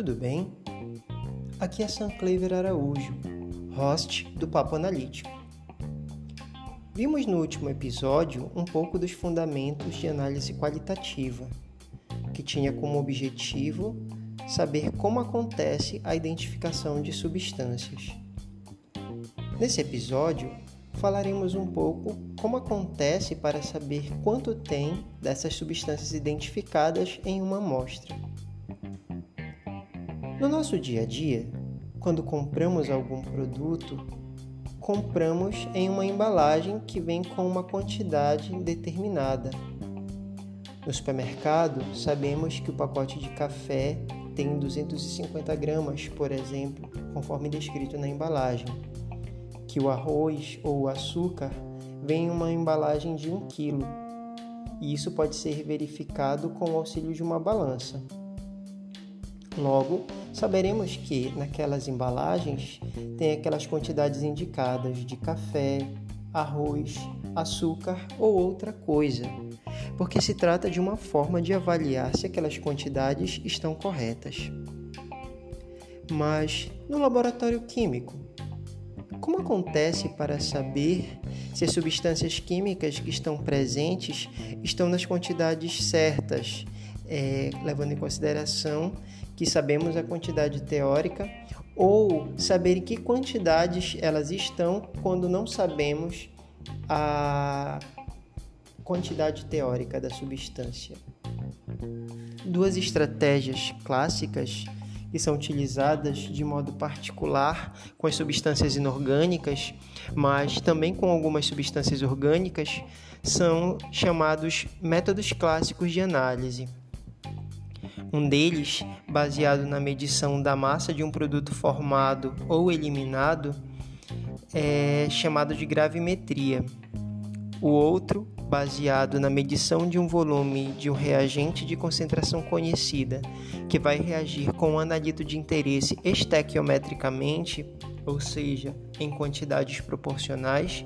tudo bem? Aqui é Sam Clever Araújo, host do Papo Analítico. Vimos no último episódio um pouco dos fundamentos de análise qualitativa, que tinha como objetivo saber como acontece a identificação de substâncias. Nesse episódio, falaremos um pouco como acontece para saber quanto tem dessas substâncias identificadas em uma amostra. No nosso dia a dia, quando compramos algum produto, compramos em uma embalagem que vem com uma quantidade determinada. No supermercado, sabemos que o pacote de café tem 250 gramas, por exemplo, conforme descrito na embalagem, que o arroz ou o açúcar vem em uma embalagem de 1 kg, e isso pode ser verificado com o auxílio de uma balança. Logo, saberemos que naquelas embalagens tem aquelas quantidades indicadas de café, arroz, açúcar ou outra coisa, porque se trata de uma forma de avaliar se aquelas quantidades estão corretas. Mas no laboratório químico, como acontece para saber se as substâncias químicas que estão presentes estão nas quantidades certas, é, levando em consideração que sabemos a quantidade teórica, ou saber em que quantidades elas estão quando não sabemos a quantidade teórica da substância. Duas estratégias clássicas que são utilizadas de modo particular com as substâncias inorgânicas, mas também com algumas substâncias orgânicas, são chamados métodos clássicos de análise. Um deles, baseado na medição da massa de um produto formado ou eliminado, é chamado de gravimetria. O outro, baseado na medição de um volume de um reagente de concentração conhecida, que vai reagir com um analito de interesse estequiometricamente, ou seja, em quantidades proporcionais,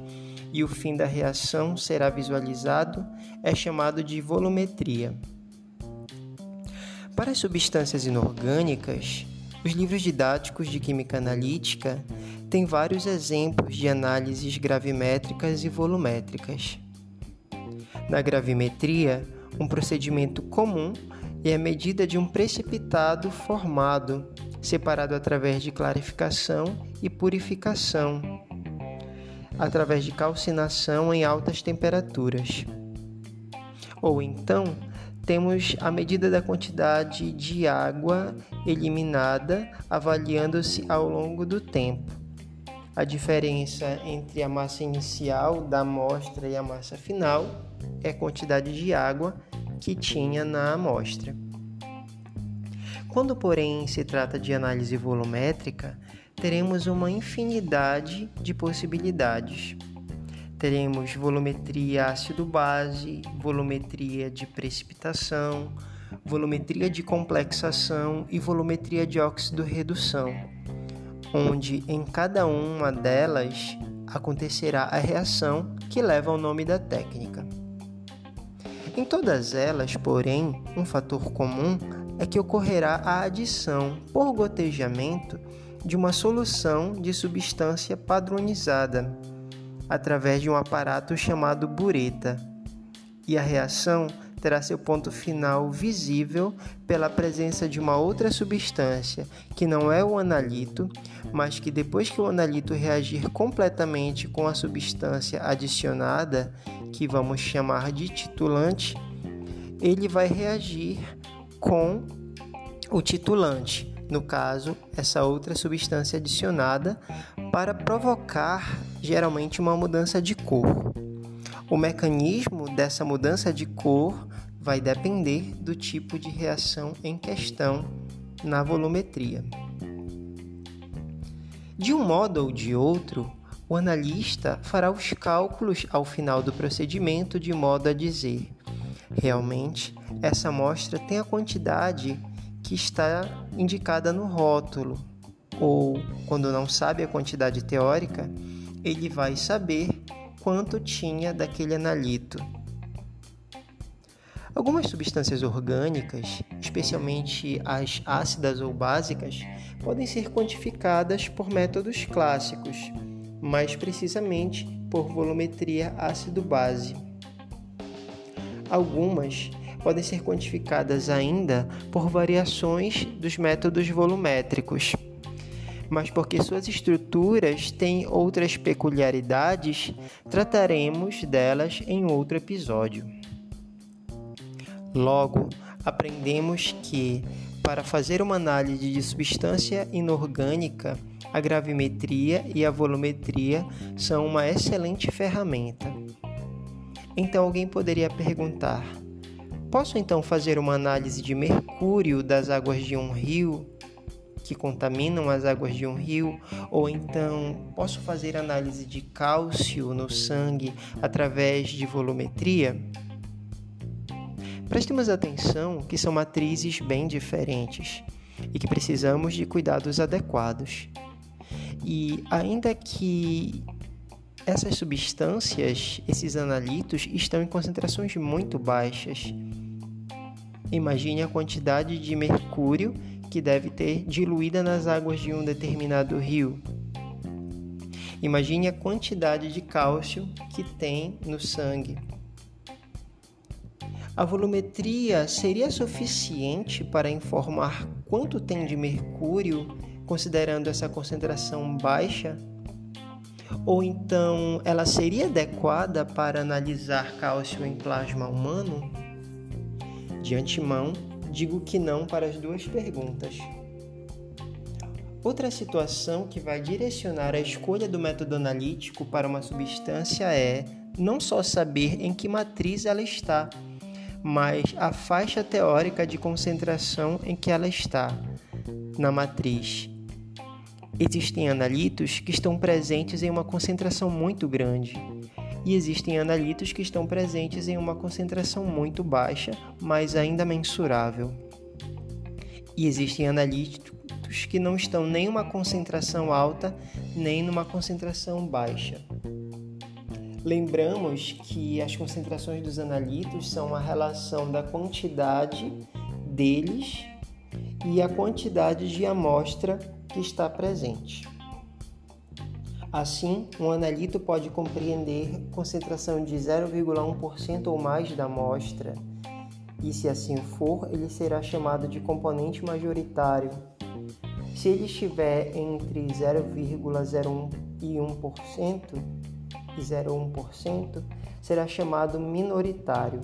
e o fim da reação será visualizado, é chamado de volumetria. Para as substâncias inorgânicas, os livros didáticos de química analítica têm vários exemplos de análises gravimétricas e volumétricas. Na gravimetria, um procedimento comum é a medida de um precipitado formado, separado através de clarificação e purificação, através de calcinação em altas temperaturas. Ou então, temos a medida da quantidade de água eliminada, avaliando-se ao longo do tempo. A diferença entre a massa inicial da amostra e a massa final é a quantidade de água que tinha na amostra. Quando, porém, se trata de análise volumétrica, teremos uma infinidade de possibilidades teremos volumetria ácido-base, volumetria de precipitação, volumetria de complexação e volumetria de óxido-redução, onde em cada uma delas acontecerá a reação que leva ao nome da técnica. Em todas elas, porém, um fator comum é que ocorrerá a adição por gotejamento de uma solução de substância padronizada através de um aparato chamado bureta, e a reação terá seu ponto final visível pela presença de uma outra substância, que não é o analito, mas que depois que o analito reagir completamente com a substância adicionada, que vamos chamar de titulante, ele vai reagir com o titulante, no caso, essa outra substância adicionada, para provocar geralmente uma mudança de cor. O mecanismo dessa mudança de cor vai depender do tipo de reação em questão na volumetria. De um modo ou de outro, o analista fará os cálculos ao final do procedimento de modo a dizer: realmente, essa amostra tem a quantidade que está indicada no rótulo, ou quando não sabe a quantidade teórica, ele vai saber quanto tinha daquele analito. Algumas substâncias orgânicas, especialmente as ácidas ou básicas, podem ser quantificadas por métodos clássicos, mais precisamente por volumetria ácido-base. Algumas podem ser quantificadas ainda por variações dos métodos volumétricos, mas porque suas estruturas têm outras peculiaridades, trataremos delas em outro episódio. Logo, aprendemos que, para fazer uma análise de substância inorgânica, a gravimetria e a volumetria são uma excelente ferramenta. Então alguém poderia perguntar: Posso então fazer uma análise de mercúrio das águas de um rio que contaminam as águas de um rio? Ou então posso fazer análise de cálcio no sangue através de volumetria? Prestemos atenção que são matrizes bem diferentes e que precisamos de cuidados adequados. E ainda que essas substâncias, esses analitos, estão em concentrações muito baixas, Imagine a quantidade de mercúrio que deve ter diluída nas águas de um determinado rio. Imagine a quantidade de cálcio que tem no sangue. A volumetria seria suficiente para informar quanto tem de mercúrio, considerando essa concentração baixa? Ou então ela seria adequada para analisar cálcio em plasma humano? De antemão, digo que não para as duas perguntas. Outra situação que vai direcionar a escolha do método analítico para uma substância é não só saber em que matriz ela está, mas a faixa teórica de concentração em que ela está na matriz. Existem analitos que estão presentes em uma concentração muito grande, e existem analitos que estão presentes em uma concentração muito baixa, mas ainda mensurável. E existem analitos que não estão nem uma concentração alta, nem numa concentração baixa. Lembramos que as concentrações dos analitos são a relação da quantidade deles e a quantidade de amostra que está presente. Assim, um analito pode compreender concentração de 0,1% ou mais da amostra, e se assim for, ele será chamado de componente majoritário. Se ele estiver entre 0,01 e 1% e 0,1%, será chamado minoritário.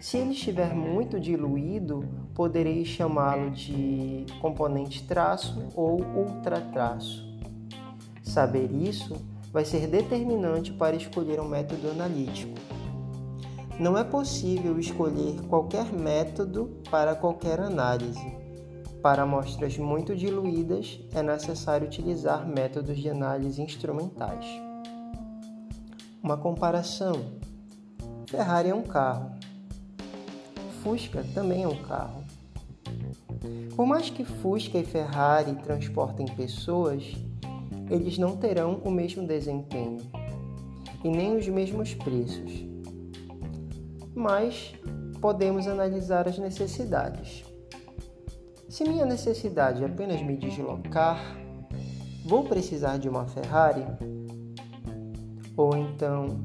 Se ele estiver muito diluído, poderei chamá-lo de componente traço ou ultratraço. Saber isso vai ser determinante para escolher um método analítico. Não é possível escolher qualquer método para qualquer análise. Para amostras muito diluídas, é necessário utilizar métodos de análise instrumentais. Uma comparação: Ferrari é um carro, Fusca também é um carro. Por mais que Fusca e Ferrari transportem pessoas, eles não terão o mesmo desempenho e nem os mesmos preços. Mas podemos analisar as necessidades. Se minha necessidade é apenas me deslocar, vou precisar de uma Ferrari? Ou então,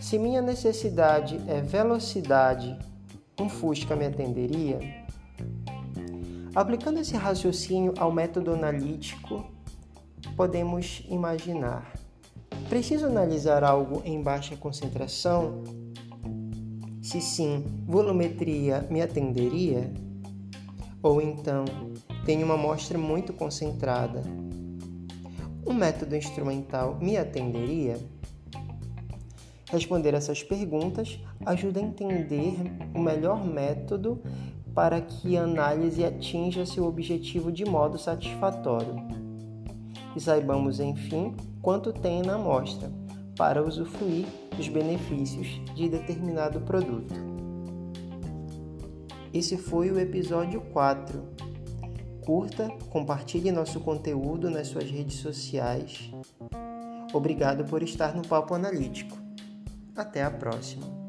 se minha necessidade é velocidade, um Fusca me atenderia? Aplicando esse raciocínio ao método analítico, podemos imaginar. Preciso analisar algo em baixa concentração? Se sim, volumetria me atenderia? Ou então, tenho uma amostra muito concentrada? Um método instrumental me atenderia? Responder essas perguntas ajuda a entender o melhor método para que a análise atinja seu objetivo de modo satisfatório e saibamos, enfim, quanto tem na amostra para usufruir dos benefícios de determinado produto. Esse foi o episódio 4. Curta, compartilhe nosso conteúdo nas suas redes sociais. Obrigado por estar no Papo Analítico. Até a próxima!